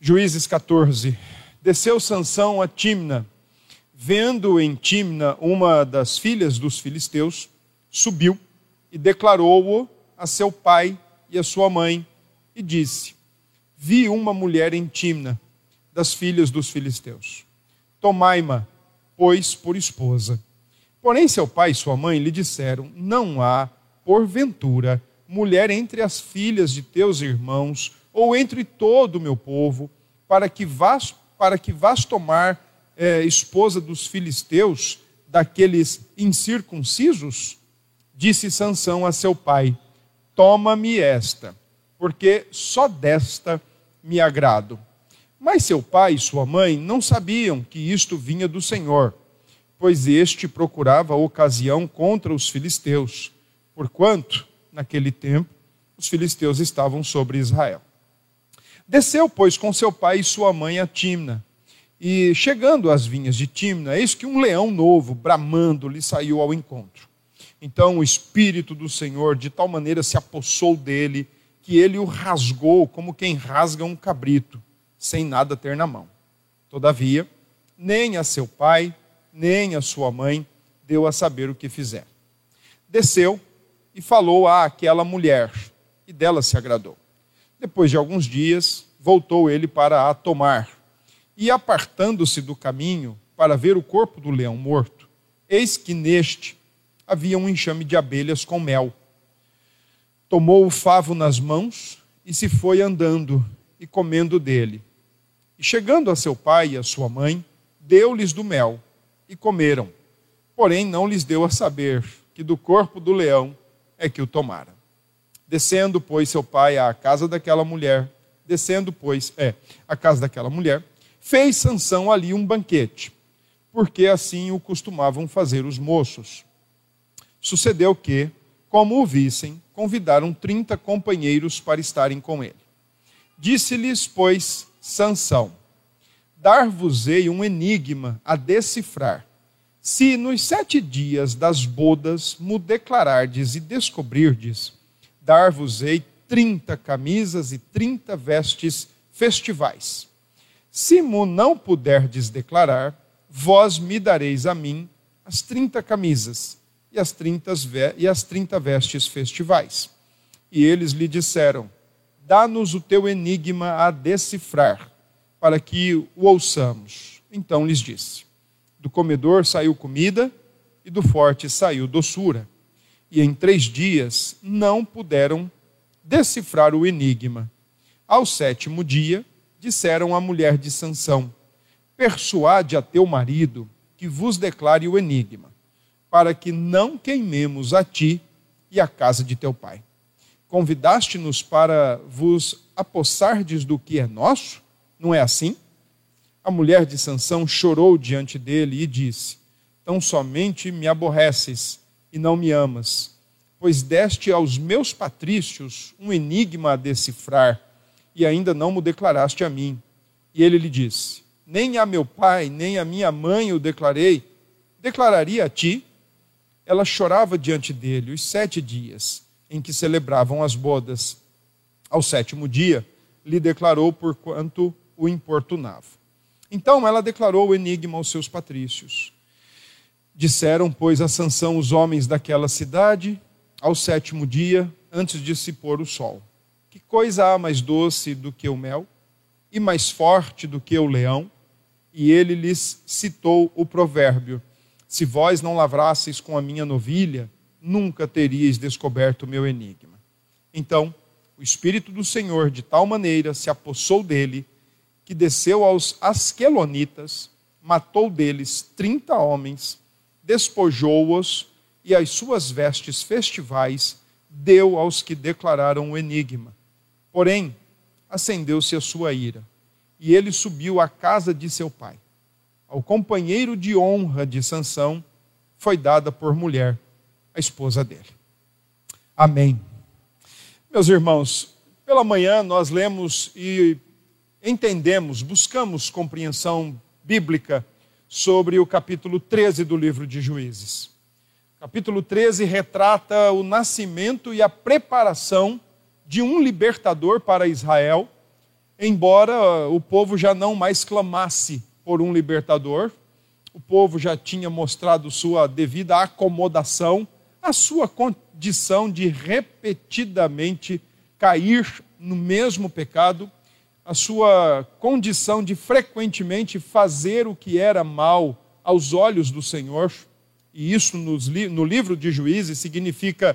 Juízes 14. Desceu Sansão a Timna. Vendo em Timna uma das filhas dos filisteus, subiu e declarou-o a seu pai e a sua mãe, e disse: Vi uma mulher em Timna, das filhas dos filisteus. Tomai-ma, pois, por esposa. Porém, seu pai e sua mãe lhe disseram: Não há, porventura, mulher entre as filhas de teus irmãos ou entre todo o meu povo, para que vás, para que vás tomar é, esposa dos filisteus, daqueles incircuncisos? Disse Sansão a seu pai: Toma-me esta, porque só desta me agrado. Mas seu pai e sua mãe não sabiam que isto vinha do Senhor, pois este procurava ocasião contra os filisteus, porquanto, naquele tempo, os filisteus estavam sobre Israel. Desceu, pois, com seu pai e sua mãe a Timna. E chegando às vinhas de Timna, eis que um leão novo, bramando, lhe saiu ao encontro. Então o Espírito do Senhor de tal maneira se apossou dele, que ele o rasgou como quem rasga um cabrito, sem nada ter na mão. Todavia, nem a seu pai, nem a sua mãe deu a saber o que fizer. Desceu e falou àquela mulher, e dela se agradou. Depois de alguns dias, voltou ele para a tomar. E apartando-se do caminho para ver o corpo do leão morto, eis que neste havia um enxame de abelhas com mel. Tomou o favo nas mãos e se foi andando e comendo dele. E chegando a seu pai e a sua mãe, deu-lhes do mel e comeram. Porém, não lhes deu a saber que do corpo do leão é que o tomara. Descendo, pois, seu pai à casa daquela mulher, descendo, pois, é, à casa daquela mulher, fez Sansão ali um banquete, porque assim o costumavam fazer os moços. Sucedeu que, como o vissem, convidaram trinta companheiros para estarem com ele. Disse-lhes, pois, Sansão: Dar-vos-ei um enigma a decifrar. Se nos sete dias das bodas mu declarardes e descobrirdes dar-vos-ei trinta camisas e trinta vestes festivais. Se mo não puderdes declarar, vós me dareis a mim as trinta camisas e as trinta, e as trinta vestes festivais. E eles lhe disseram: Dá-nos o teu enigma a decifrar, para que o ouçamos. Então lhes disse: Do comedor saiu comida, e do forte saiu doçura e em três dias não puderam decifrar o enigma. Ao sétimo dia, disseram à mulher de Sansão: Persuade a teu marido que vos declare o enigma, para que não queimemos a ti e a casa de teu pai. Convidaste-nos para vos apossardes do que é nosso? Não é assim? A mulher de Sansão chorou diante dele e disse: Tão somente me aborreces e não me amas, pois deste aos meus patrícios um enigma a decifrar, e ainda não me declaraste a mim. E ele lhe disse: Nem a meu pai, nem a minha mãe o declarei, declararia a ti. Ela chorava diante dele os sete dias em que celebravam as bodas. Ao sétimo dia, lhe declarou por quanto o importunava. Então ela declarou o enigma aos seus patrícios. Disseram, pois, a Sansão os homens daquela cidade, ao sétimo dia, antes de se pôr o sol: Que coisa há mais doce do que o mel, e mais forte do que o leão? E ele lhes citou o provérbio: Se vós não lavrasseis com a minha novilha, nunca teríeis descoberto o meu enigma. Então, o Espírito do Senhor de tal maneira se apossou dele, que desceu aos Asquelonitas, matou deles trinta homens, despojou-os e as suas vestes festivais deu aos que declararam o enigma. Porém, acendeu-se a sua ira, e ele subiu à casa de seu pai. Ao companheiro de honra de Sansão foi dada por mulher a esposa dele. Amém. Meus irmãos, pela manhã nós lemos e entendemos, buscamos compreensão bíblica sobre o capítulo 13 do livro de Juízes. Capítulo 13 retrata o nascimento e a preparação de um libertador para Israel, embora o povo já não mais clamasse por um libertador, o povo já tinha mostrado sua devida acomodação, a sua condição de repetidamente cair no mesmo pecado, a sua condição de frequentemente fazer o que era mal aos olhos do Senhor, e isso no livro de Juízes significa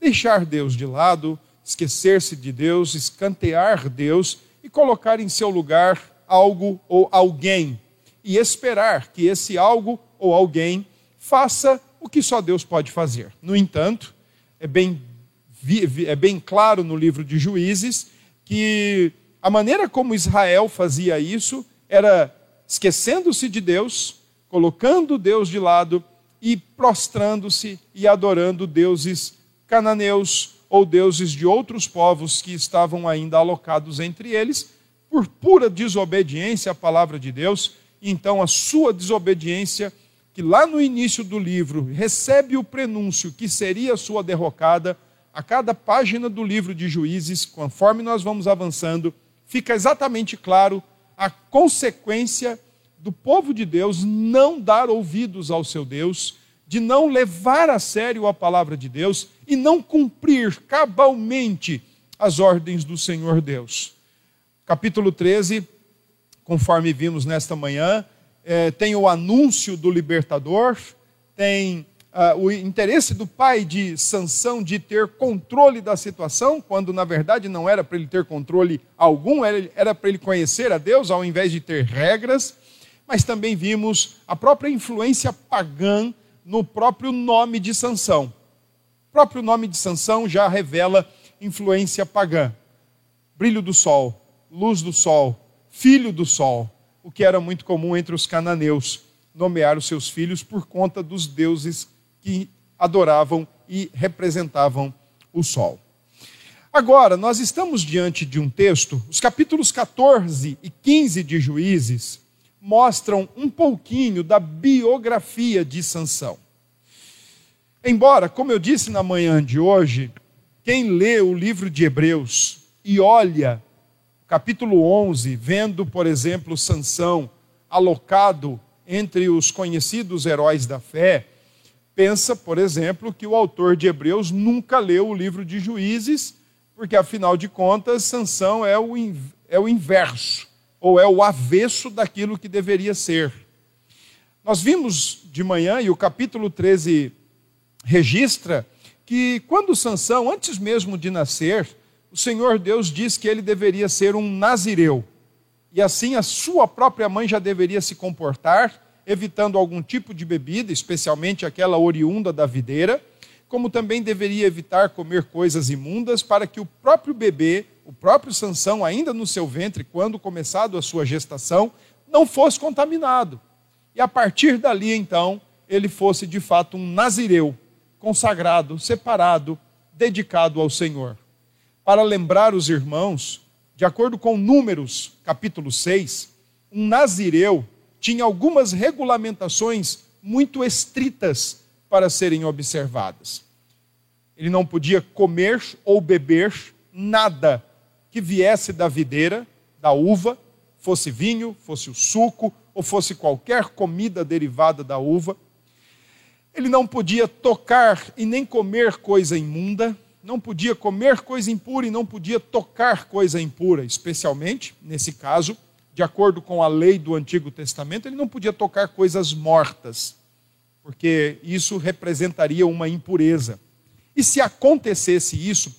deixar Deus de lado, esquecer-se de Deus, escantear Deus e colocar em seu lugar algo ou alguém e esperar que esse algo ou alguém faça o que só Deus pode fazer. No entanto, é bem, é bem claro no livro de Juízes que a maneira como Israel fazia isso era esquecendo-se de Deus, colocando Deus de lado e prostrando-se e adorando deuses cananeus ou deuses de outros povos que estavam ainda alocados entre eles, por pura desobediência à palavra de Deus. Então, a sua desobediência, que lá no início do livro recebe o prenúncio que seria a sua derrocada, a cada página do livro de Juízes, conforme nós vamos avançando, fica exatamente claro a consequência do povo de Deus não dar ouvidos ao seu Deus, de não levar a sério a palavra de Deus e não cumprir cabalmente as ordens do Senhor Deus. Capítulo 13, conforme vimos nesta manhã, é, tem o anúncio do libertador, tem uh, o interesse do pai de Sansão de ter controle da situação, quando na verdade não era para ele ter controle algum, era para ele conhecer a Deus ao invés de ter regras. Mas também vimos a própria influência pagã no próprio nome de Sansão. O próprio nome de Sansão já revela influência pagã. Brilho do sol, luz do sol, filho do sol, o que era muito comum entre os cananeus, nomear os seus filhos por conta dos deuses que adoravam e representavam o sol. Agora, nós estamos diante de um texto, os capítulos 14 e 15 de Juízes mostram um pouquinho da biografia de Sansão. Embora, como eu disse na manhã de hoje, quem lê o livro de Hebreus e olha capítulo 11, vendo, por exemplo, Sansão alocado entre os conhecidos heróis da fé, pensa, por exemplo, que o autor de Hebreus nunca leu o livro de Juízes, porque afinal de contas, Sansão é o, é o inverso, ou é o avesso daquilo que deveria ser. Nós vimos de manhã, e o capítulo 13 registra, que quando Sansão, antes mesmo de nascer, o Senhor Deus diz que ele deveria ser um nazireu. E assim a sua própria mãe já deveria se comportar, evitando algum tipo de bebida, especialmente aquela oriunda da videira, como também deveria evitar comer coisas imundas, para que o próprio bebê, o próprio Sansão, ainda no seu ventre, quando começado a sua gestação, não fosse contaminado. E a partir dali, então, ele fosse de fato um nazireu, consagrado, separado, dedicado ao Senhor. Para lembrar os irmãos, de acordo com Números, capítulo 6, um nazireu tinha algumas regulamentações muito estritas para serem observadas. Ele não podia comer ou beber nada que viesse da videira, da uva, fosse vinho, fosse o suco ou fosse qualquer comida derivada da uva. Ele não podia tocar e nem comer coisa imunda, não podia comer coisa impura e não podia tocar coisa impura, especialmente, nesse caso, de acordo com a lei do Antigo Testamento, ele não podia tocar coisas mortas, porque isso representaria uma impureza. E se acontecesse isso,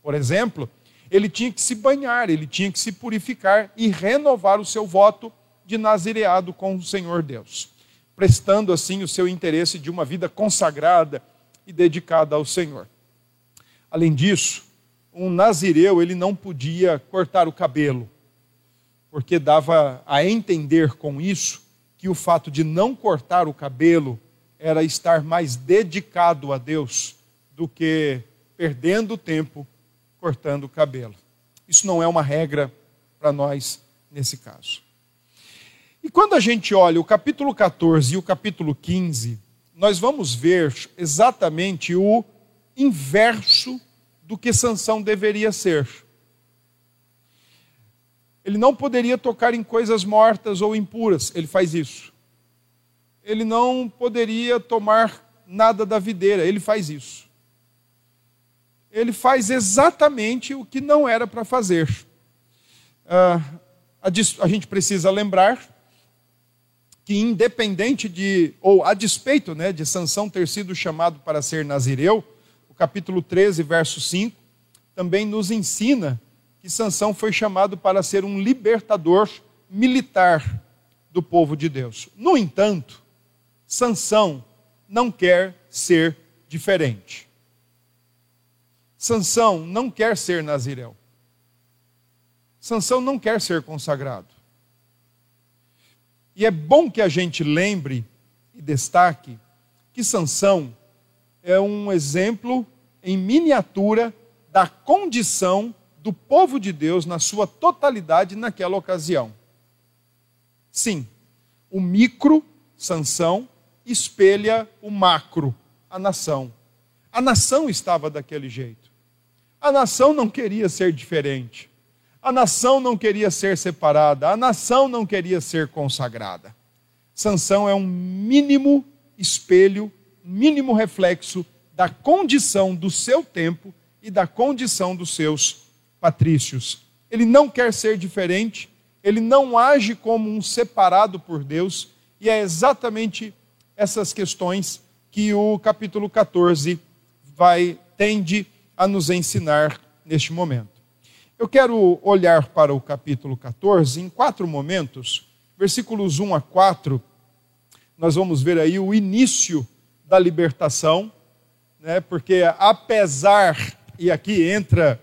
por exemplo, ele tinha que se banhar, ele tinha que se purificar e renovar o seu voto de nazireado com o Senhor Deus, prestando assim o seu interesse de uma vida consagrada e dedicada ao Senhor. Além disso, um nazireu ele não podia cortar o cabelo porque dava a entender com isso que o fato de não cortar o cabelo era estar mais dedicado a Deus do que perdendo tempo cortando o cabelo. Isso não é uma regra para nós nesse caso. E quando a gente olha o capítulo 14 e o capítulo 15, nós vamos ver exatamente o inverso do que Sansão deveria ser. Ele não poderia tocar em coisas mortas ou impuras, ele faz isso. Ele não poderia tomar nada da videira, ele faz isso. Ele faz exatamente o que não era para fazer. Uh, a, a gente precisa lembrar que independente de, ou a despeito né, de Sansão ter sido chamado para ser nazireu, o capítulo 13, verso 5, também nos ensina que Sansão foi chamado para ser um libertador militar do povo de Deus. No entanto, Sansão não quer ser diferente. Sansão não quer ser nazireu. Sansão não quer ser consagrado. E é bom que a gente lembre e destaque que Sansão é um exemplo em miniatura da condição do povo de Deus na sua totalidade naquela ocasião. Sim, o micro, Sansão, espelha o macro, a nação. A nação estava daquele jeito. A nação não queria ser diferente. A nação não queria ser separada. A nação não queria ser consagrada. Sansão é um mínimo espelho, mínimo reflexo da condição do seu tempo e da condição dos seus patrícios. Ele não quer ser diferente, ele não age como um separado por Deus, e é exatamente essas questões que o capítulo 14 vai tende a nos ensinar neste momento. Eu quero olhar para o capítulo 14 em quatro momentos, versículos 1 a 4. Nós vamos ver aí o início da libertação, né? Porque apesar e aqui entra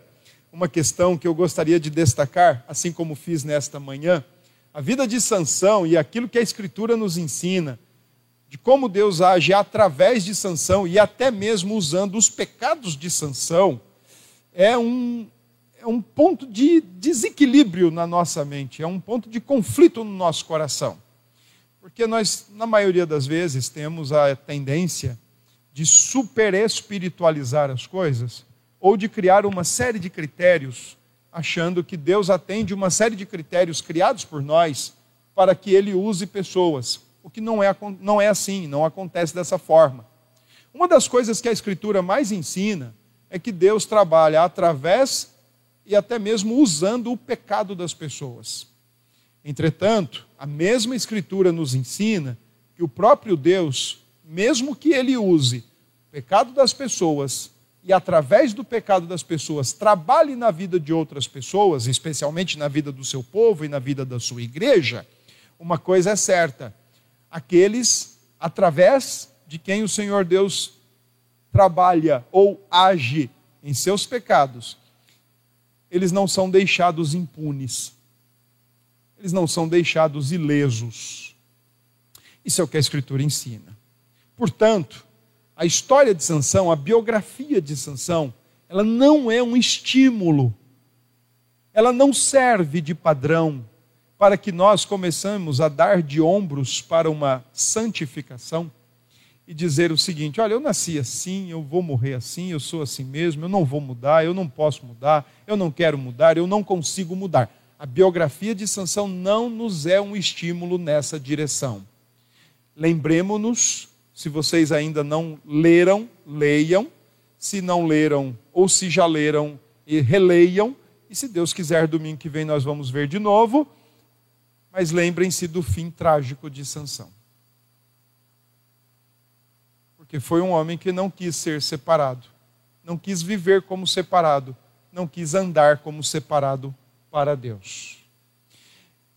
uma questão que eu gostaria de destacar, assim como fiz nesta manhã. A vida de Sansão e aquilo que a Escritura nos ensina, de como Deus age através de Sansão e até mesmo usando os pecados de Sansão, é um, é um ponto de desequilíbrio na nossa mente, é um ponto de conflito no nosso coração. Porque nós, na maioria das vezes, temos a tendência de super espiritualizar as coisas ou de criar uma série de critérios, achando que Deus atende uma série de critérios criados por nós para que ele use pessoas. O que não é, não é assim, não acontece dessa forma. Uma das coisas que a Escritura mais ensina é que Deus trabalha através e até mesmo usando o pecado das pessoas. Entretanto, a mesma Escritura nos ensina que o próprio Deus, mesmo que ele use o pecado das pessoas e através do pecado das pessoas trabalhe na vida de outras pessoas, especialmente na vida do seu povo e na vida da sua igreja, uma coisa é certa: aqueles através de quem o Senhor Deus trabalha ou age em seus pecados, eles não são deixados impunes, eles não são deixados ilesos. Isso é o que a Escritura ensina. Portanto, a história de Sansão, a biografia de Sansão, ela não é um estímulo. Ela não serve de padrão para que nós começamos a dar de ombros para uma santificação e dizer o seguinte: olha, eu nasci assim, eu vou morrer assim, eu sou assim mesmo, eu não vou mudar, eu não posso mudar, eu não quero mudar, eu não consigo mudar. A biografia de Sansão não nos é um estímulo nessa direção. Lembremos-nos se vocês ainda não leram, leiam. Se não leram, ou se já leram, e releiam. E se Deus quiser, domingo que vem nós vamos ver de novo. Mas lembrem-se do fim trágico de Sansão. Porque foi um homem que não quis ser separado, não quis viver como separado, não quis andar como separado para Deus.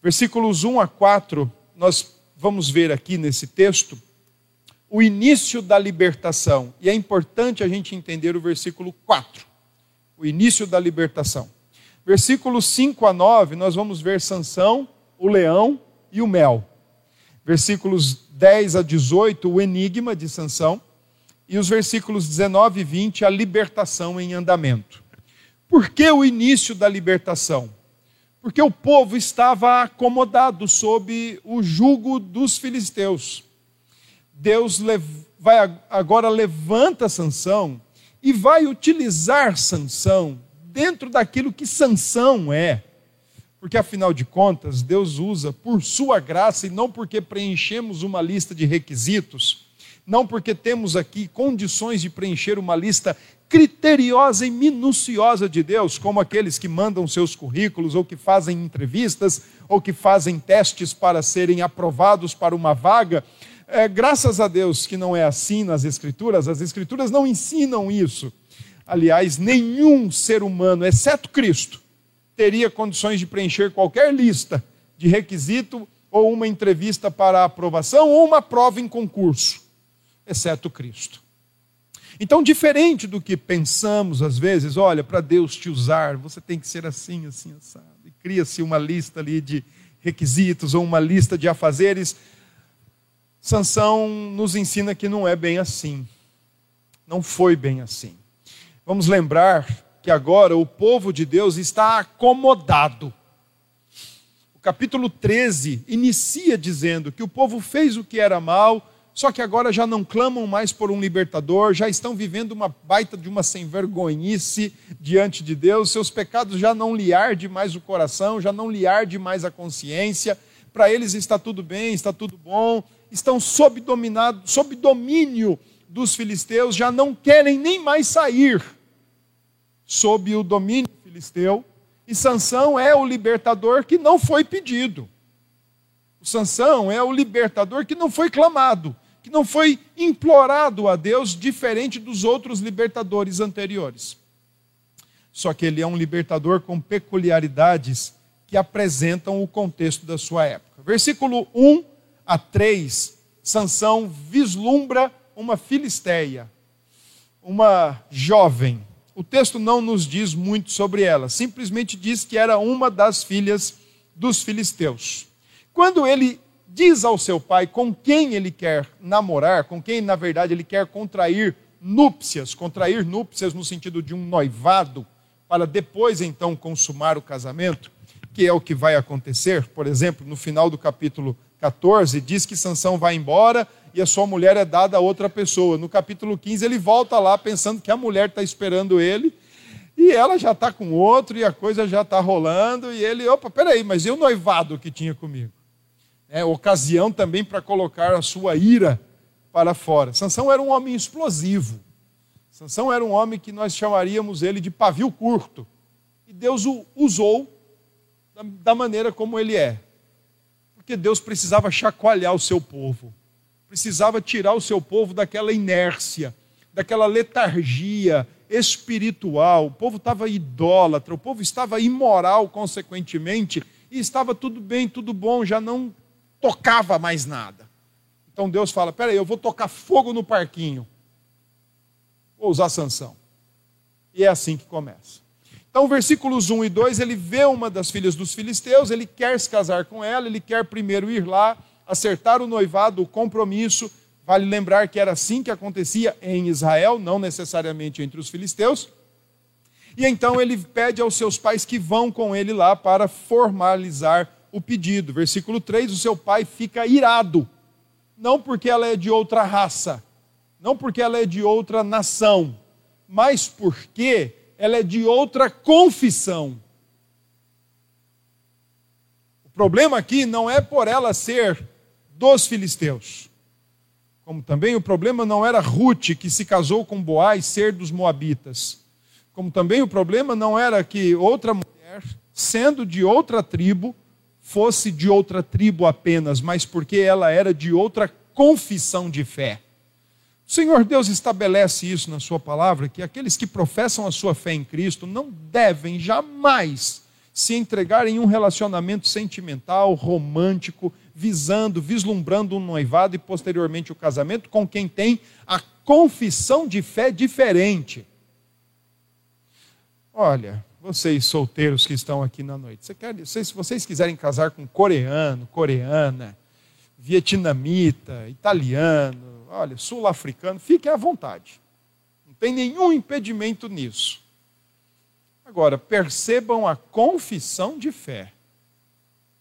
Versículos 1 a 4, nós vamos ver aqui nesse texto o início da libertação. E é importante a gente entender o versículo 4. O início da libertação. Versículos 5 a 9, nós vamos ver Sansão, o leão e o mel. Versículos 10 a 18, o enigma de Sansão. E os versículos 19 e 20, a libertação em andamento. Por que o início da libertação? Porque o povo estava acomodado sob o jugo dos filisteus. Deus vai agora levanta Sansão e vai utilizar Sansão dentro daquilo que Sansão é. porque afinal de contas, Deus usa por sua graça e não porque preenchemos uma lista de requisitos, não porque temos aqui condições de preencher uma lista criteriosa e minuciosa de Deus, como aqueles que mandam seus currículos, ou que fazem entrevistas, ou que fazem testes para serem aprovados para uma vaga. É, graças a Deus que não é assim nas Escrituras, as Escrituras não ensinam isso. Aliás, nenhum ser humano, exceto Cristo, teria condições de preencher qualquer lista de requisito ou uma entrevista para aprovação ou uma prova em concurso, exceto Cristo. Então, diferente do que pensamos às vezes, olha, para Deus te usar, você tem que ser assim, assim, assado. E cria-se uma lista ali de requisitos ou uma lista de afazeres. Sansão nos ensina que não é bem assim. Não foi bem assim. Vamos lembrar que agora o povo de Deus está acomodado. O capítulo 13 inicia dizendo que o povo fez o que era mal, só que agora já não clamam mais por um libertador, já estão vivendo uma baita de uma sem vergonhice diante de Deus, seus pecados já não lhe arde mais o coração, já não lhe arde mais a consciência, para eles está tudo bem, está tudo bom, estão sob, dominado, sob domínio dos filisteus, já não querem nem mais sair sob o domínio filisteu, e Sansão é o libertador que não foi pedido. O Sansão é o libertador que não foi clamado, que não foi implorado a Deus, diferente dos outros libertadores anteriores. Só que ele é um libertador com peculiaridades que apresentam o contexto da sua época. Versículo 1 a 3, Sansão vislumbra uma filisteia, uma jovem o texto não nos diz muito sobre ela, simplesmente diz que era uma das filhas dos filisteus. Quando ele diz ao seu pai com quem ele quer namorar, com quem na verdade ele quer contrair núpcias, contrair núpcias no sentido de um noivado, para depois então consumar o casamento, que é o que vai acontecer, por exemplo, no final do capítulo 14, diz que Sansão vai embora e a sua mulher é dada a outra pessoa. No capítulo 15, ele volta lá pensando que a mulher está esperando ele e ela já está com outro e a coisa já está rolando. E ele, opa, peraí, mas e o noivado que tinha comigo? É ocasião também para colocar a sua ira para fora. Sansão era um homem explosivo. Sansão era um homem que nós chamaríamos ele de pavio curto. E Deus o usou da maneira como ele é. Porque Deus precisava chacoalhar o seu povo precisava tirar o seu povo daquela inércia, daquela letargia espiritual. O povo estava idólatra, o povo estava imoral, consequentemente, e estava tudo bem, tudo bom, já não tocava mais nada. Então Deus fala: peraí, eu vou tocar fogo no parquinho. Vou usar sanção. E é assim que começa. Então, versículos 1 e 2, ele vê uma das filhas dos filisteus, ele quer se casar com ela, ele quer primeiro ir lá, acertar o noivado, o compromisso. Vale lembrar que era assim que acontecia em Israel, não necessariamente entre os filisteus. E então ele pede aos seus pais que vão com ele lá para formalizar o pedido. Versículo 3: o seu pai fica irado, não porque ela é de outra raça, não porque ela é de outra nação, mas porque ela é de outra confissão. O problema aqui não é por ela ser dos filisteus. Como também o problema não era Ruth, que se casou com Boaz, ser dos moabitas. Como também o problema não era que outra mulher, sendo de outra tribo, fosse de outra tribo apenas, mas porque ela era de outra confissão de fé. O Senhor Deus estabelece isso na Sua palavra, que aqueles que professam a sua fé em Cristo não devem jamais se entregar em um relacionamento sentimental, romântico, visando, vislumbrando um noivado e posteriormente o casamento com quem tem a confissão de fé diferente. Olha, vocês solteiros que estão aqui na noite, você quer, se vocês quiserem casar com coreano, coreana, vietnamita, italiano, olha, sul-africano, fiquem à vontade. Não tem nenhum impedimento nisso. Agora, percebam a confissão de fé.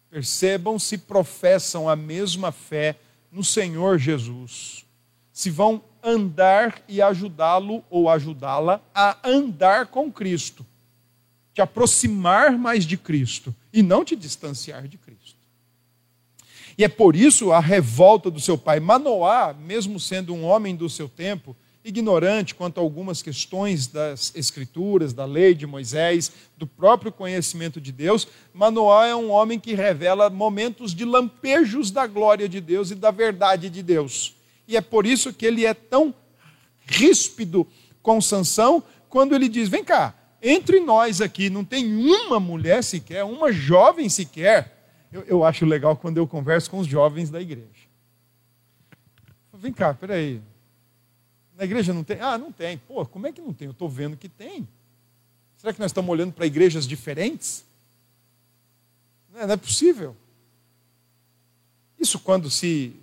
Percebam se professam a mesma fé no Senhor Jesus. Se vão andar e ajudá-lo ou ajudá-la a andar com Cristo. te aproximar mais de Cristo e não te distanciar de Cristo. E é por isso a revolta do seu pai. Manoá, mesmo sendo um homem do seu tempo, ignorante quanto a algumas questões das Escrituras, da lei de Moisés, do próprio conhecimento de Deus, Manoá é um homem que revela momentos de lampejos da glória de Deus e da verdade de Deus. E é por isso que ele é tão ríspido com Sansão quando ele diz: Vem cá, entre nós aqui não tem uma mulher sequer, uma jovem sequer. Eu, eu acho legal quando eu converso com os jovens da igreja. Vem cá, peraí. Na igreja não tem? Ah, não tem. Pô, como é que não tem? Eu estou vendo que tem. Será que nós estamos olhando para igrejas diferentes? Não é, não é possível. Isso quando se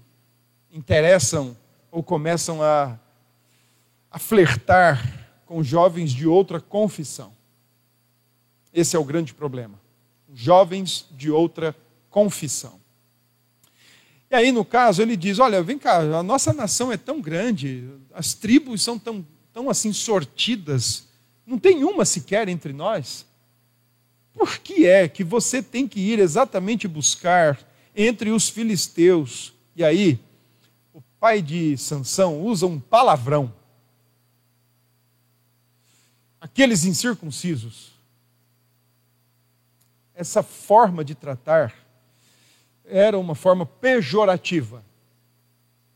interessam ou começam a, a flertar com jovens de outra confissão. Esse é o grande problema. Jovens de outra confissão. E aí, no caso, ele diz: Olha, vem cá, a nossa nação é tão grande, as tribos são tão, tão assim sortidas, não tem uma sequer entre nós. Por que é que você tem que ir exatamente buscar entre os filisteus? E aí, o pai de Sansão usa um palavrão. Aqueles incircuncisos. Essa forma de tratar era uma forma pejorativa,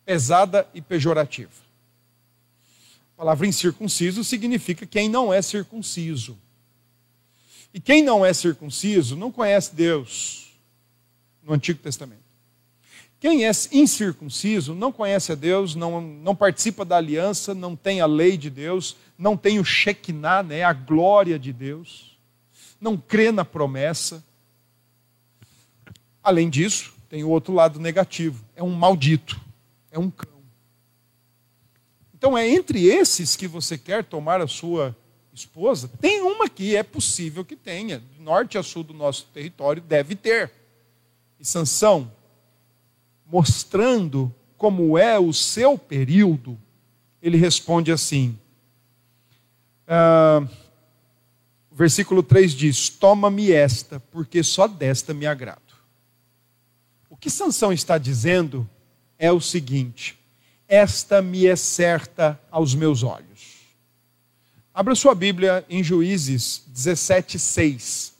pesada e pejorativa. A palavra incircunciso significa quem não é circunciso. E quem não é circunciso não conhece Deus no Antigo Testamento. Quem é incircunciso não conhece a Deus, não, não participa da aliança, não tem a lei de Deus, não tem o Shekinah, né, a glória de Deus, não crê na promessa Além disso, tem o outro lado negativo: é um maldito, é um cão. Então é entre esses que você quer tomar a sua esposa. Tem uma que é possível que tenha, do norte a sul do nosso território deve ter. E Sansão, mostrando como é o seu período, ele responde assim. Uh, versículo 3 diz: Toma-me esta, porque só desta me agrado. Que Sansão está dizendo é o seguinte: esta me é certa aos meus olhos. Abra sua Bíblia em Juízes 17, 6.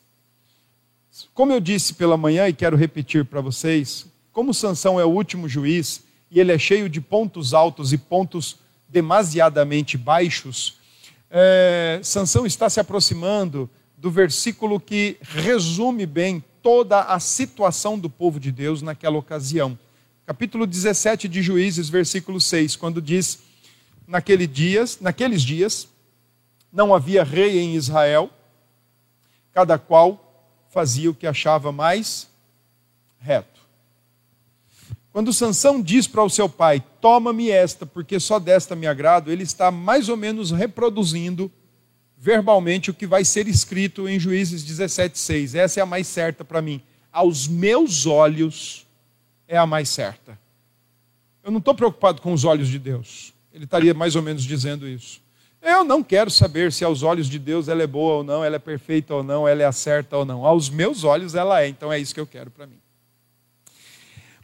Como eu disse pela manhã e quero repetir para vocês, como Sansão é o último juiz e ele é cheio de pontos altos e pontos demasiadamente baixos, é, Sansão está se aproximando do versículo que resume bem toda a situação do povo de Deus naquela ocasião. Capítulo 17 de Juízes, versículo 6, quando diz: Naquele dias, naqueles dias não havia rei em Israel, cada qual fazia o que achava mais reto. Quando Sansão diz para o seu pai: "Toma-me esta, porque só desta me agrado", ele está mais ou menos reproduzindo verbalmente o que vai ser escrito em Juízes 17,6. Essa é a mais certa para mim. Aos meus olhos é a mais certa. Eu não estou preocupado com os olhos de Deus. Ele estaria mais ou menos dizendo isso. Eu não quero saber se aos olhos de Deus ela é boa ou não, ela é perfeita ou não, ela é certa ou não. Aos meus olhos ela é, então é isso que eu quero para mim.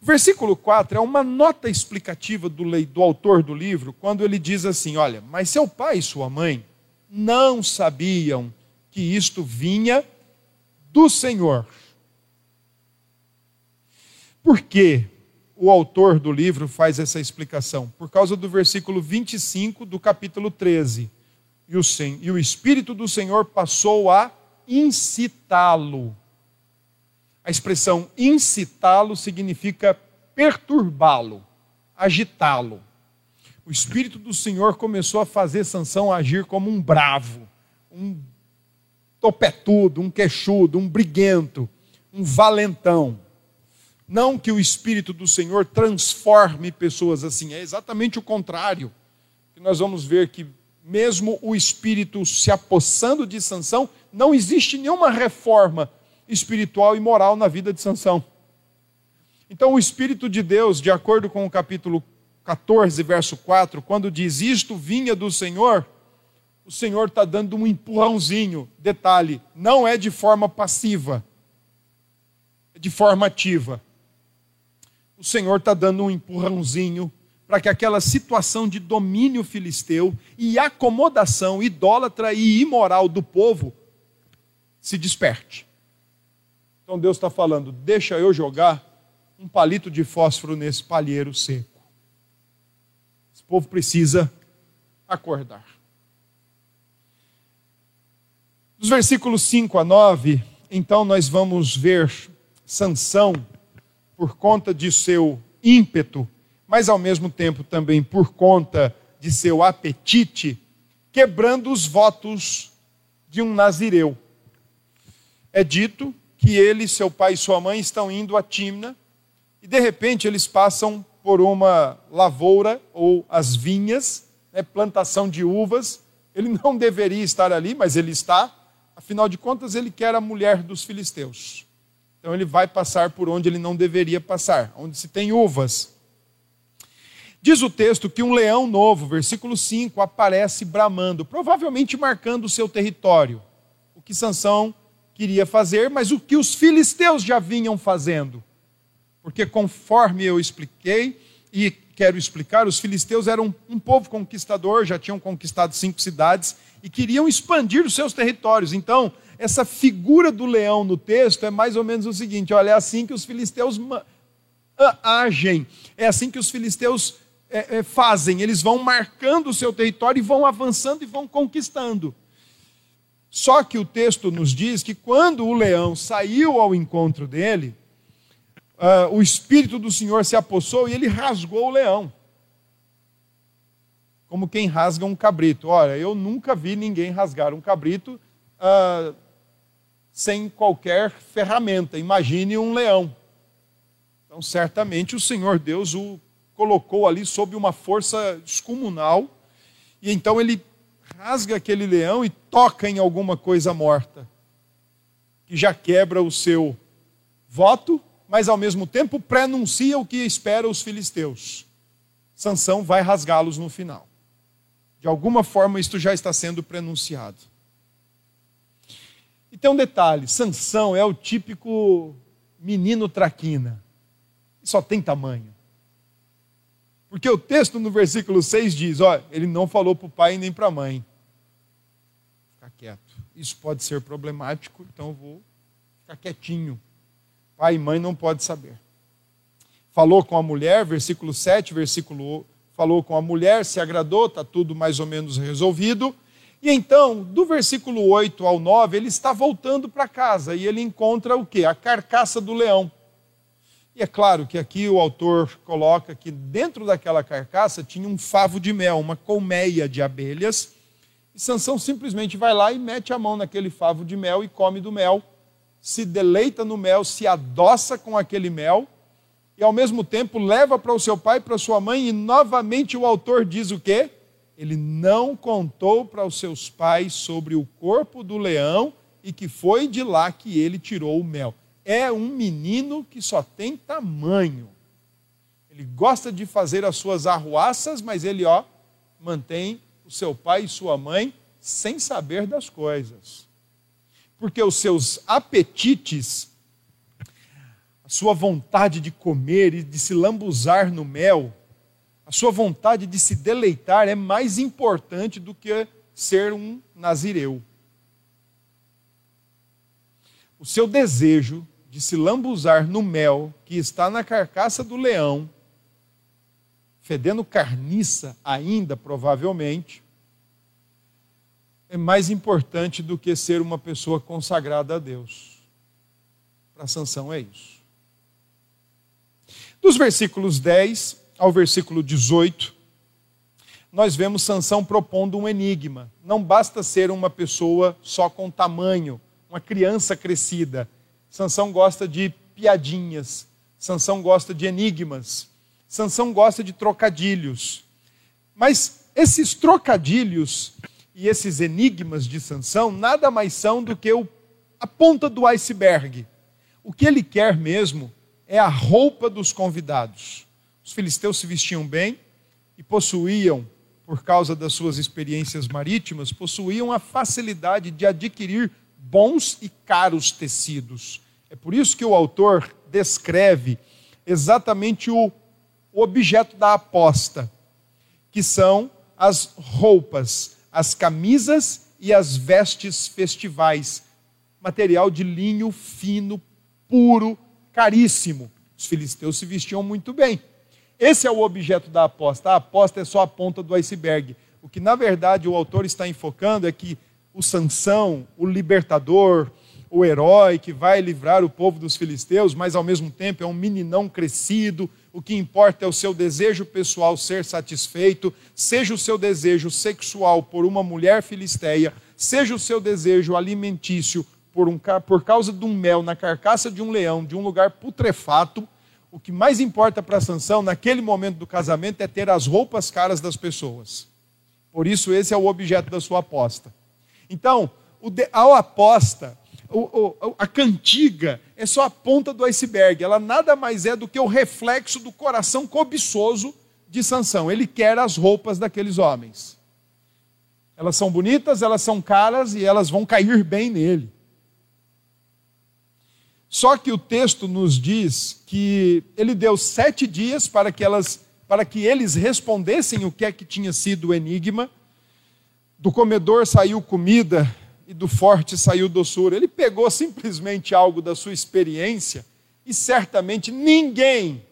Versículo 4 é uma nota explicativa do, do autor do livro, quando ele diz assim: Olha, mas seu pai e sua mãe não sabiam que isto vinha do Senhor. Por que o autor do livro faz essa explicação? Por causa do versículo 25 do capítulo 13. E o, e o Espírito do Senhor passou a incitá-lo. A expressão incitá-lo significa perturbá-lo, agitá-lo o Espírito do Senhor começou a fazer Sansão agir como um bravo, um topetudo, um queixudo, um briguento, um valentão. Não que o Espírito do Senhor transforme pessoas assim, é exatamente o contrário. Nós vamos ver que mesmo o Espírito se apossando de Sansão, não existe nenhuma reforma espiritual e moral na vida de Sansão. Então o Espírito de Deus, de acordo com o capítulo 14, verso 4, quando diz isto vinha do Senhor, o Senhor está dando um empurrãozinho. Detalhe: não é de forma passiva, é de forma ativa. O Senhor está dando um empurrãozinho para que aquela situação de domínio filisteu e acomodação idólatra e imoral do povo se desperte. Então Deus está falando: deixa eu jogar um palito de fósforo nesse palheiro seco. Povo precisa acordar. Dos versículos 5 a 9, então nós vamos ver Sansão, por conta de seu ímpeto, mas ao mesmo tempo também por conta de seu apetite, quebrando os votos de um nazireu. É dito que ele, seu pai e sua mãe estão indo a Timna e de repente eles passam por uma lavoura ou as vinhas, né, plantação de uvas. Ele não deveria estar ali, mas ele está. Afinal de contas, ele quer a mulher dos filisteus. Então ele vai passar por onde ele não deveria passar, onde se tem uvas. Diz o texto que um leão novo, versículo 5, aparece bramando, provavelmente marcando o seu território. O que Sansão queria fazer, mas o que os filisteus já vinham fazendo. Porque conforme eu expliquei e quero explicar, os filisteus eram um povo conquistador, já tinham conquistado cinco cidades e queriam expandir os seus territórios. Então, essa figura do leão no texto é mais ou menos o seguinte: olha, é assim que os filisteus agem, é assim que os filisteus é, é, fazem, eles vão marcando o seu território e vão avançando e vão conquistando. Só que o texto nos diz que quando o leão saiu ao encontro dele, uh, o Espírito do Senhor se apossou e ele rasgou o leão. Como quem rasga um cabrito. Olha, eu nunca vi ninguém rasgar um cabrito uh, sem qualquer ferramenta. Imagine um leão. Então, certamente, o Senhor Deus o colocou ali sob uma força descomunal, e então ele rasga aquele leão e toca em alguma coisa morta, que já quebra o seu voto, mas ao mesmo tempo prenuncia o que espera os filisteus. Sansão vai rasgá-los no final. De alguma forma isto já está sendo prenunciado. E tem um detalhe: Sansão é o típico menino traquina. Só tem tamanho. Porque o texto no versículo 6 diz: ó, ele não falou para o pai nem para a mãe. Ficar quieto. Isso pode ser problemático, então eu vou ficar quietinho. Pai e mãe não pode saber. Falou com a mulher, versículo 7, versículo falou com a mulher, se agradou, está tudo mais ou menos resolvido. E então, do versículo 8 ao 9, ele está voltando para casa e ele encontra o que? A carcaça do leão. E é claro que aqui o autor coloca que dentro daquela carcaça tinha um favo de mel, uma colmeia de abelhas. E Sansão simplesmente vai lá e mete a mão naquele favo de mel e come do mel, se deleita no mel, se adoça com aquele mel e ao mesmo tempo leva para o seu pai para sua mãe e novamente o autor diz o quê? Ele não contou para os seus pais sobre o corpo do leão e que foi de lá que ele tirou o mel é um menino que só tem tamanho. Ele gosta de fazer as suas arruaças, mas ele, ó, mantém o seu pai e sua mãe sem saber das coisas. Porque os seus apetites, a sua vontade de comer e de se lambuzar no mel, a sua vontade de se deleitar é mais importante do que ser um nazireu. O seu desejo de se lambuzar no mel que está na carcaça do leão, fedendo carniça ainda, provavelmente, é mais importante do que ser uma pessoa consagrada a Deus. Para Sansão é isso. Dos versículos 10 ao versículo 18, nós vemos Sansão propondo um enigma. Não basta ser uma pessoa só com tamanho, uma criança crescida Sansão gosta de piadinhas. Sansão gosta de enigmas. Sansão gosta de trocadilhos. Mas esses trocadilhos e esses enigmas de Sansão nada mais são do que o, a ponta do iceberg. O que ele quer mesmo é a roupa dos convidados. Os filisteus se vestiam bem e possuíam, por causa das suas experiências marítimas, possuíam a facilidade de adquirir bons e caros tecidos. É por isso que o autor descreve exatamente o, o objeto da aposta, que são as roupas, as camisas e as vestes festivais, material de linho fino, puro, caríssimo. Os filisteus se vestiam muito bem. Esse é o objeto da aposta. A aposta é só a ponta do iceberg. O que na verdade o autor está enfocando é que o Sansão, o libertador, o herói que vai livrar o povo dos filisteus, mas ao mesmo tempo é um meninão crescido. O que importa é o seu desejo pessoal ser satisfeito, seja o seu desejo sexual por uma mulher filisteia, seja o seu desejo alimentício por, um, por causa de um mel na carcaça de um leão, de um lugar putrefato. O que mais importa para Sansão naquele momento do casamento é ter as roupas caras das pessoas. Por isso, esse é o objeto da sua aposta. Então, ao aposta, o, o, a cantiga é só a ponta do iceberg. Ela nada mais é do que o reflexo do coração cobiçoso de Sansão. Ele quer as roupas daqueles homens. Elas são bonitas, elas são caras e elas vão cair bem nele. Só que o texto nos diz que ele deu sete dias para que, elas, para que eles respondessem o que é que tinha sido o enigma. Do comedor saiu comida e do forte saiu doçura. Ele pegou simplesmente algo da sua experiência e certamente ninguém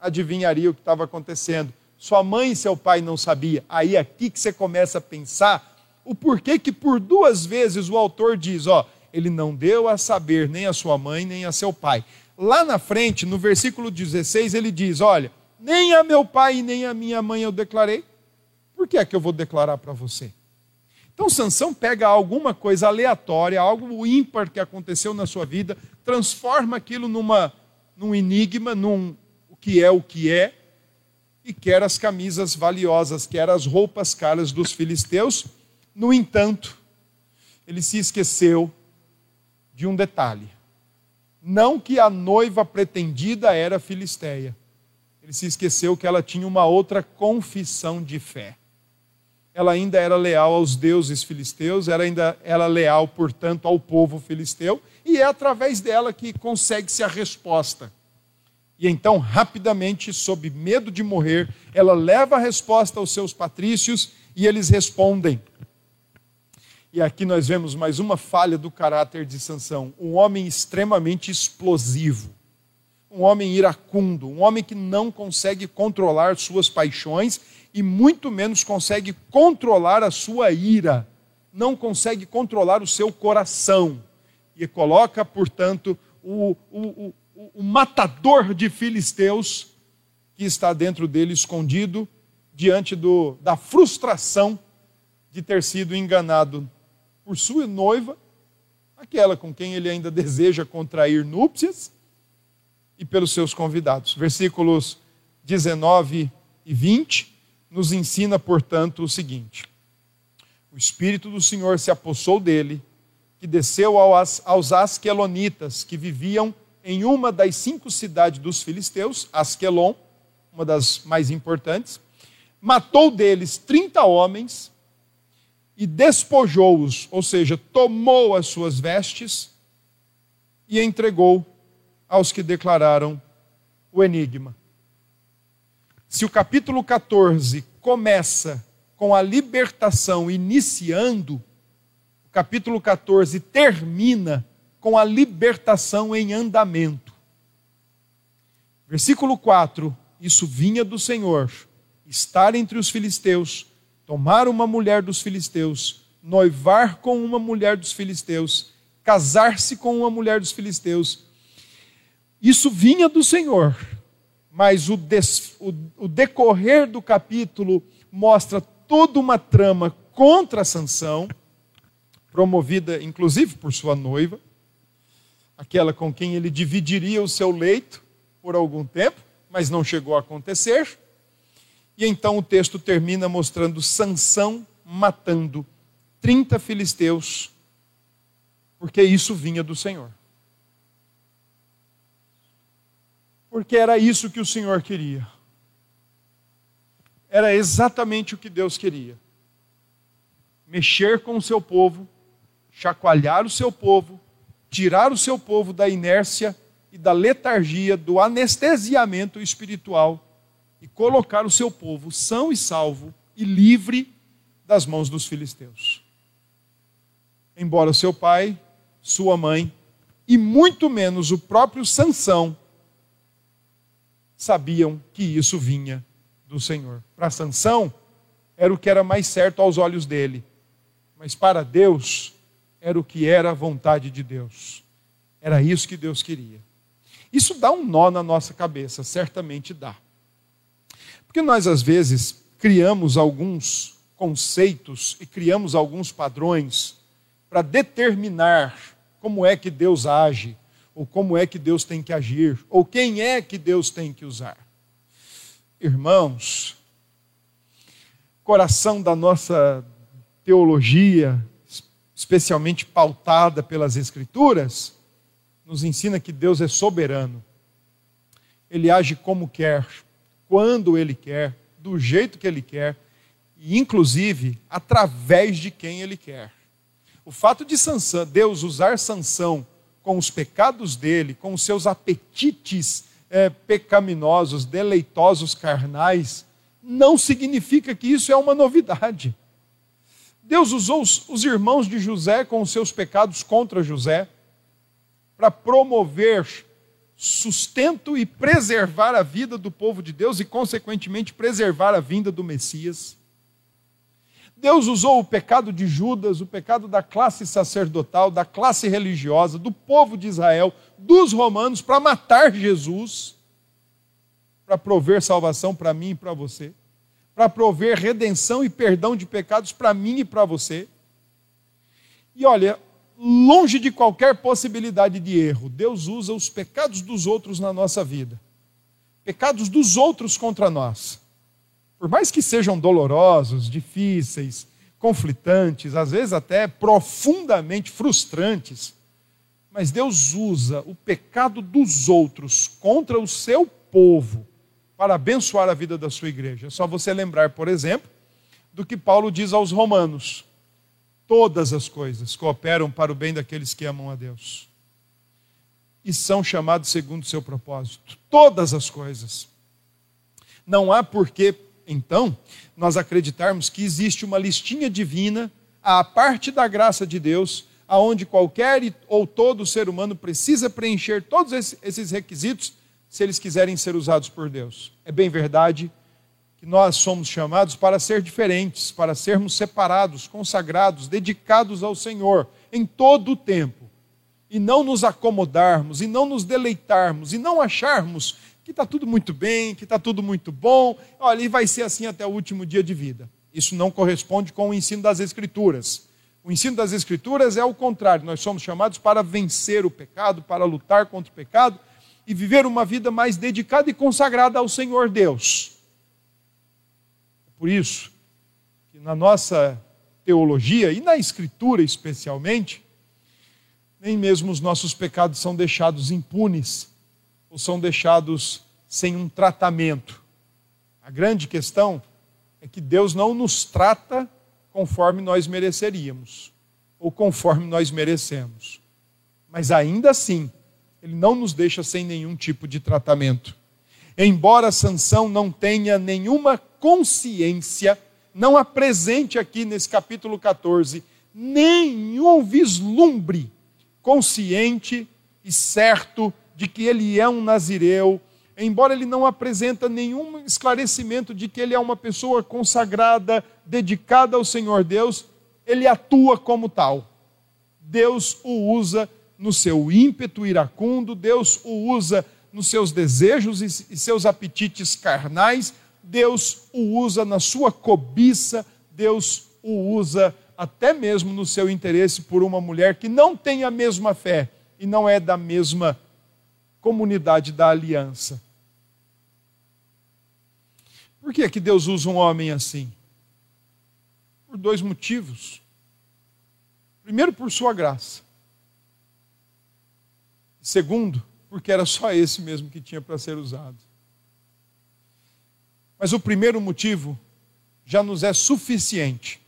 adivinharia o que estava acontecendo. Sua mãe e seu pai não sabiam. Aí aqui que você começa a pensar o porquê que por duas vezes o autor diz, ó, ele não deu a saber nem a sua mãe nem a seu pai. Lá na frente, no versículo 16, ele diz, olha, nem a meu pai nem a minha mãe eu declarei. Por que é que eu vou declarar para você? Então Sansão pega alguma coisa aleatória, algo ímpar que aconteceu na sua vida, transforma aquilo numa, num enigma, num o que é o que é, e quer as camisas valiosas, quer as roupas caras dos filisteus. No entanto, ele se esqueceu de um detalhe. Não que a noiva pretendida era filisteia. Ele se esqueceu que ela tinha uma outra confissão de fé ela ainda era leal aos deuses filisteus, ela ainda era leal, portanto, ao povo filisteu, e é através dela que consegue-se a resposta. E então, rapidamente, sob medo de morrer, ela leva a resposta aos seus patrícios e eles respondem. E aqui nós vemos mais uma falha do caráter de Sansão, um homem extremamente explosivo, um homem iracundo, um homem que não consegue controlar suas paixões e muito menos consegue controlar a sua ira, não consegue controlar o seu coração. E coloca, portanto, o, o, o, o matador de filisteus que está dentro dele escondido, diante do, da frustração de ter sido enganado por sua noiva, aquela com quem ele ainda deseja contrair núpcias, e pelos seus convidados. Versículos 19 e 20 nos ensina, portanto, o seguinte: o Espírito do Senhor se apossou dele, que desceu aos Asquelonitas, que viviam em uma das cinco cidades dos filisteus, Asquelon, uma das mais importantes, matou deles 30 homens e despojou-os, ou seja, tomou as suas vestes e entregou aos que declararam o enigma. Se o capítulo 14 começa com a libertação iniciando, o capítulo 14 termina com a libertação em andamento. Versículo 4: Isso vinha do Senhor, estar entre os filisteus, tomar uma mulher dos filisteus, noivar com uma mulher dos filisteus, casar-se com uma mulher dos filisteus. Isso vinha do Senhor mas o, des, o, o decorrer do capítulo mostra toda uma trama contra Sansão, promovida inclusive por sua noiva, aquela com quem ele dividiria o seu leito por algum tempo, mas não chegou a acontecer. E então o texto termina mostrando Sansão matando 30 filisteus, porque isso vinha do Senhor. Porque era isso que o Senhor queria. era exatamente o que Deus queria: mexer com o seu povo, chacoalhar o seu povo, tirar o seu povo da inércia e da letargia, do anestesiamento espiritual e colocar o seu povo são e salvo e livre das mãos dos filisteus. Embora seu pai, sua mãe e muito menos o próprio Sansão sabiam que isso vinha do Senhor. Para Sansão era o que era mais certo aos olhos dele, mas para Deus era o que era a vontade de Deus. Era isso que Deus queria. Isso dá um nó na nossa cabeça, certamente dá. Porque nós às vezes criamos alguns conceitos e criamos alguns padrões para determinar como é que Deus age, ou como é que Deus tem que agir, ou quem é que Deus tem que usar. Irmãos, coração da nossa teologia, especialmente pautada pelas Escrituras, nos ensina que Deus é soberano. Ele age como quer, quando Ele quer, do jeito que Ele quer, e inclusive através de quem Ele quer. O fato de Sansão, Deus usar Sansão com os pecados dele, com os seus apetites é, pecaminosos, deleitosos, carnais, não significa que isso é uma novidade. Deus usou os, os irmãos de José com os seus pecados contra José para promover sustento e preservar a vida do povo de Deus e, consequentemente, preservar a vinda do Messias. Deus usou o pecado de Judas, o pecado da classe sacerdotal, da classe religiosa, do povo de Israel, dos romanos, para matar Jesus, para prover salvação para mim e para você, para prover redenção e perdão de pecados para mim e para você. E olha, longe de qualquer possibilidade de erro, Deus usa os pecados dos outros na nossa vida, pecados dos outros contra nós por mais que sejam dolorosos, difíceis, conflitantes, às vezes até profundamente frustrantes, mas Deus usa o pecado dos outros contra o seu povo para abençoar a vida da sua igreja. É só você lembrar, por exemplo, do que Paulo diz aos Romanos: todas as coisas cooperam para o bem daqueles que amam a Deus e são chamados segundo o seu propósito. Todas as coisas. Não há por que então, nós acreditarmos que existe uma listinha divina, à parte da graça de Deus, aonde qualquer ou todo ser humano precisa preencher todos esses requisitos se eles quiserem ser usados por Deus. É bem verdade que nós somos chamados para ser diferentes, para sermos separados, consagrados, dedicados ao Senhor em todo o tempo. E não nos acomodarmos, e não nos deleitarmos, e não acharmos que está tudo muito bem, que está tudo muito bom, olha, e vai ser assim até o último dia de vida. Isso não corresponde com o ensino das Escrituras. O ensino das Escrituras é o contrário, nós somos chamados para vencer o pecado, para lutar contra o pecado e viver uma vida mais dedicada e consagrada ao Senhor Deus. Por isso, que na nossa teologia e na Escritura especialmente, nem mesmo os nossos pecados são deixados impunes ou são deixados sem um tratamento. A grande questão é que Deus não nos trata conforme nós mereceríamos, ou conforme nós merecemos. Mas ainda assim, ele não nos deixa sem nenhum tipo de tratamento. Embora Sansão não tenha nenhuma consciência, não apresente aqui nesse capítulo 14 nenhum vislumbre consciente e certo de que ele é um nazireu, embora ele não apresenta nenhum esclarecimento de que ele é uma pessoa consagrada, dedicada ao Senhor Deus, ele atua como tal. Deus o usa no seu ímpeto iracundo, Deus o usa nos seus desejos e seus apetites carnais, Deus o usa na sua cobiça, Deus o usa até mesmo no seu interesse por uma mulher que não tem a mesma fé e não é da mesma comunidade da aliança. Por que, é que Deus usa um homem assim? Por dois motivos. Primeiro, por sua graça. Segundo, porque era só esse mesmo que tinha para ser usado. Mas o primeiro motivo já nos é suficiente.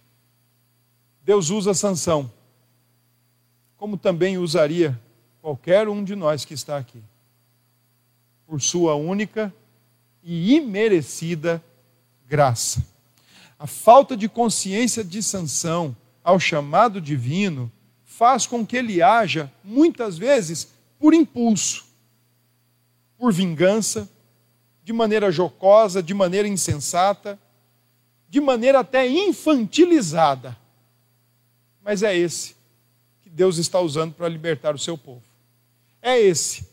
Deus usa Sansão, como também usaria qualquer um de nós que está aqui, por sua única e imerecida graça. A falta de consciência de Sansão ao chamado divino faz com que ele haja, muitas vezes, por impulso, por vingança, de maneira jocosa, de maneira insensata, de maneira até infantilizada. Mas é esse que Deus está usando para libertar o seu povo. É esse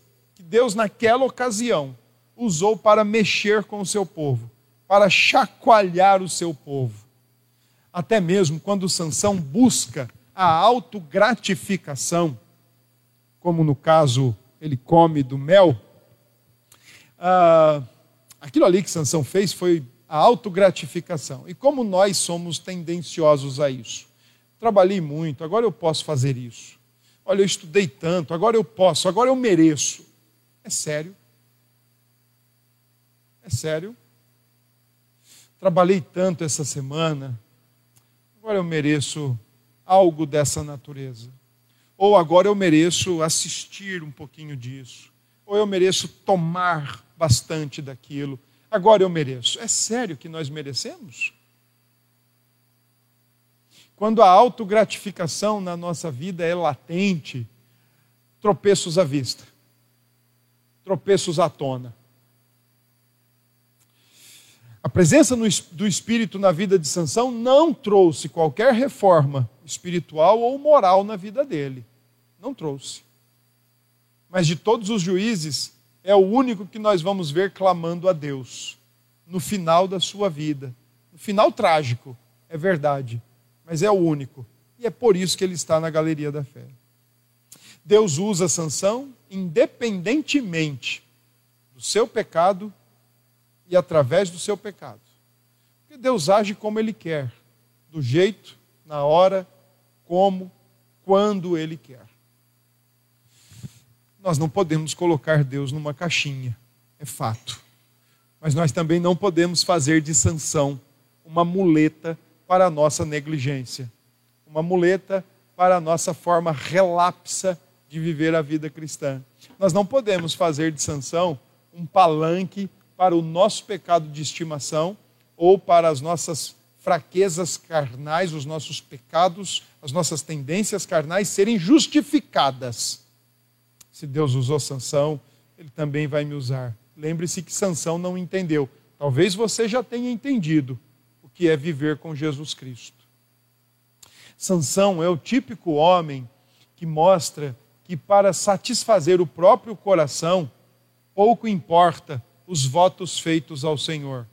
que Deus, naquela ocasião, usou para mexer com o seu povo, para chacoalhar o seu povo. Até mesmo quando Sansão busca a autogratificação, como no caso ele come do mel, ah, aquilo ali que Sansão fez foi a autogratificação. E como nós somos tendenciosos a isso? Trabalhei muito, agora eu posso fazer isso. Olha, eu estudei tanto, agora eu posso, agora eu mereço. É sério? É sério? Trabalhei tanto essa semana, agora eu mereço algo dessa natureza. Ou agora eu mereço assistir um pouquinho disso. Ou eu mereço tomar bastante daquilo. Agora eu mereço. É sério que nós merecemos? Quando a autogratificação na nossa vida é latente, tropeços à vista, tropeços à tona. A presença do Espírito na vida de Sansão não trouxe qualquer reforma espiritual ou moral na vida dele. Não trouxe. Mas de todos os juízes, é o único que nós vamos ver clamando a Deus no final da sua vida. No final trágico, é verdade, mas é o único. E é por isso que ele está na galeria da fé. Deus usa Sansão independentemente do seu pecado e através do seu pecado. Porque Deus age como ele quer, do jeito, na hora como, quando Ele quer. Nós não podemos colocar Deus numa caixinha, é fato. Mas nós também não podemos fazer de sanção uma muleta para a nossa negligência, uma muleta para a nossa forma relapsa de viver a vida cristã. Nós não podemos fazer de sanção um palanque para o nosso pecado de estimação ou para as nossas fraquezas carnais, os nossos pecados, as nossas tendências carnais serem justificadas. Se Deus usou Sansão, ele também vai me usar. Lembre-se que Sansão não entendeu. Talvez você já tenha entendido o que é viver com Jesus Cristo. Sansão é o típico homem que mostra que para satisfazer o próprio coração, pouco importa os votos feitos ao Senhor.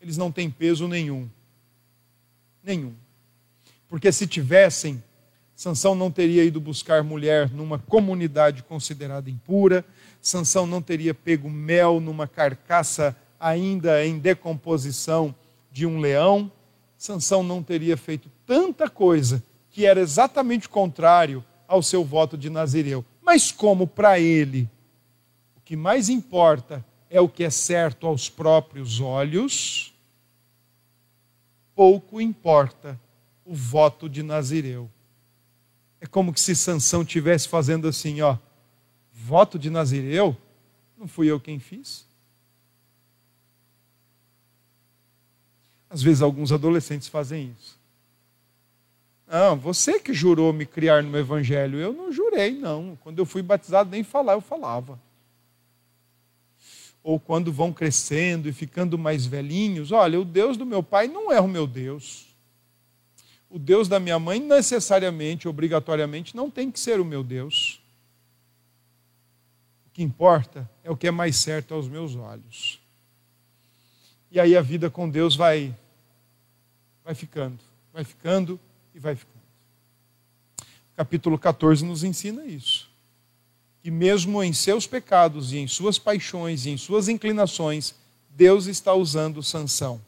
Eles não têm peso nenhum nenhum. Porque se tivessem, Sansão não teria ido buscar mulher numa comunidade considerada impura, Sansão não teria pego mel numa carcaça ainda em decomposição de um leão, Sansão não teria feito tanta coisa que era exatamente contrário ao seu voto de Nazireu. Mas como para ele o que mais importa é o que é certo aos próprios olhos, pouco importa o voto de Nazireu. É como se Sansão tivesse fazendo assim, ó, voto de Nazireu, não fui eu quem fiz. Às vezes alguns adolescentes fazem isso. Não, você que jurou me criar no evangelho, eu não jurei, não. Quando eu fui batizado, nem falar eu falava ou quando vão crescendo e ficando mais velhinhos, olha, o Deus do meu pai não é o meu Deus. O Deus da minha mãe necessariamente, obrigatoriamente, não tem que ser o meu Deus. O que importa é o que é mais certo aos meus olhos. E aí a vida com Deus vai vai ficando, vai ficando e vai ficando. Capítulo 14 nos ensina isso que, mesmo em seus pecados e em suas paixões e em suas inclinações, Deus está usando Sansão.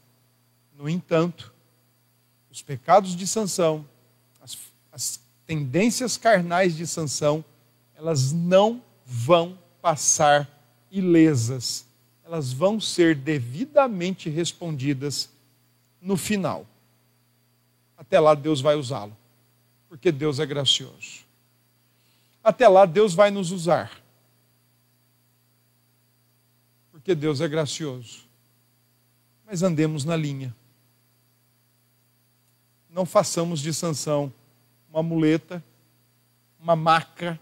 No entanto, os pecados de Sansão, as, as tendências carnais de Sansão, elas não vão passar ilesas. elas vão ser devidamente respondidas no final. Até lá Deus vai usá-lo, porque Deus é gracioso. Até lá Deus vai nos usar, porque Deus é gracioso. Mas andemos na linha. Não façamos de sanção uma muleta, uma maca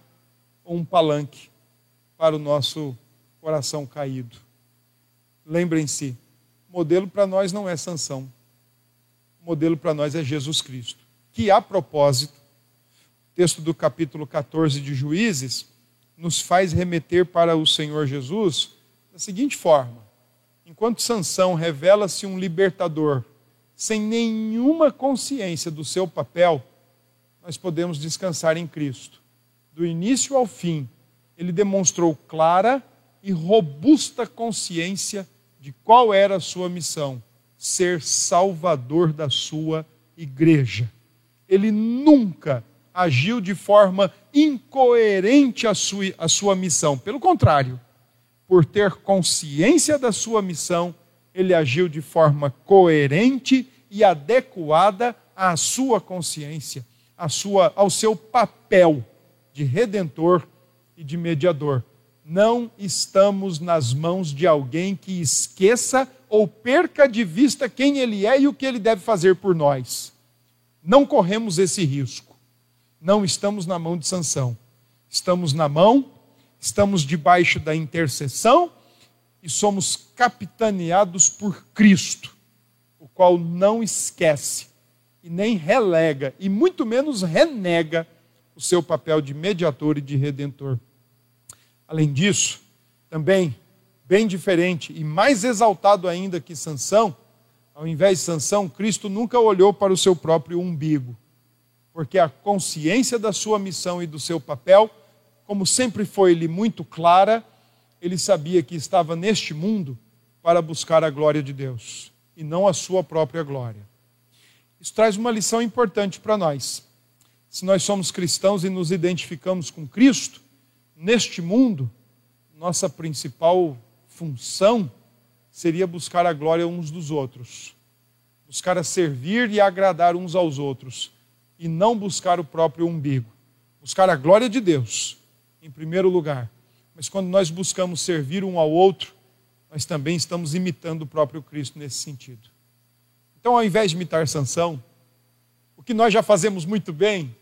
ou um palanque para o nosso coração caído. Lembrem-se, modelo para nós não é sanção. O modelo para nós é Jesus Cristo. Que a propósito, o texto do capítulo 14 de Juízes nos faz remeter para o Senhor Jesus da seguinte forma: enquanto Sansão revela-se um libertador sem nenhuma consciência do seu papel, nós podemos descansar em Cristo. Do início ao fim, ele demonstrou clara e robusta consciência de qual era a sua missão: ser salvador da sua igreja. Ele nunca agiu de forma incoerente à sua, à sua missão. Pelo contrário, por ter consciência da sua missão, ele agiu de forma coerente e adequada à sua consciência, à sua, ao seu papel de redentor e de mediador não estamos nas mãos de alguém que esqueça ou perca de vista quem ele é e o que ele deve fazer por nós. Não corremos esse risco. Não estamos na mão de Sansão. Estamos na mão, estamos debaixo da intercessão e somos capitaneados por Cristo, o qual não esquece e nem relega e muito menos renega o seu papel de mediador e de redentor. Além disso, também bem diferente e mais exaltado ainda que Sansão, ao invés de Sansão, Cristo nunca olhou para o seu próprio umbigo, porque a consciência da sua missão e do seu papel, como sempre foi-lhe muito clara, ele sabia que estava neste mundo para buscar a glória de Deus e não a sua própria glória. Isso traz uma lição importante para nós. Se nós somos cristãos e nos identificamos com Cristo, neste mundo, nossa principal função seria buscar a glória uns dos outros, buscar a servir e agradar uns aos outros, e não buscar o próprio umbigo. Buscar a glória de Deus, em primeiro lugar. Mas quando nós buscamos servir um ao outro, nós também estamos imitando o próprio Cristo nesse sentido. Então, ao invés de imitar Sansão, o que nós já fazemos muito bem,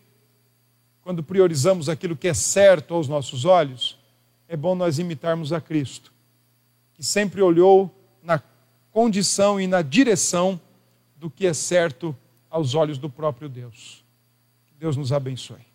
quando priorizamos aquilo que é certo aos nossos olhos, é bom nós imitarmos a Cristo, que sempre olhou na condição e na direção do que é certo aos olhos do próprio Deus. Que Deus nos abençoe.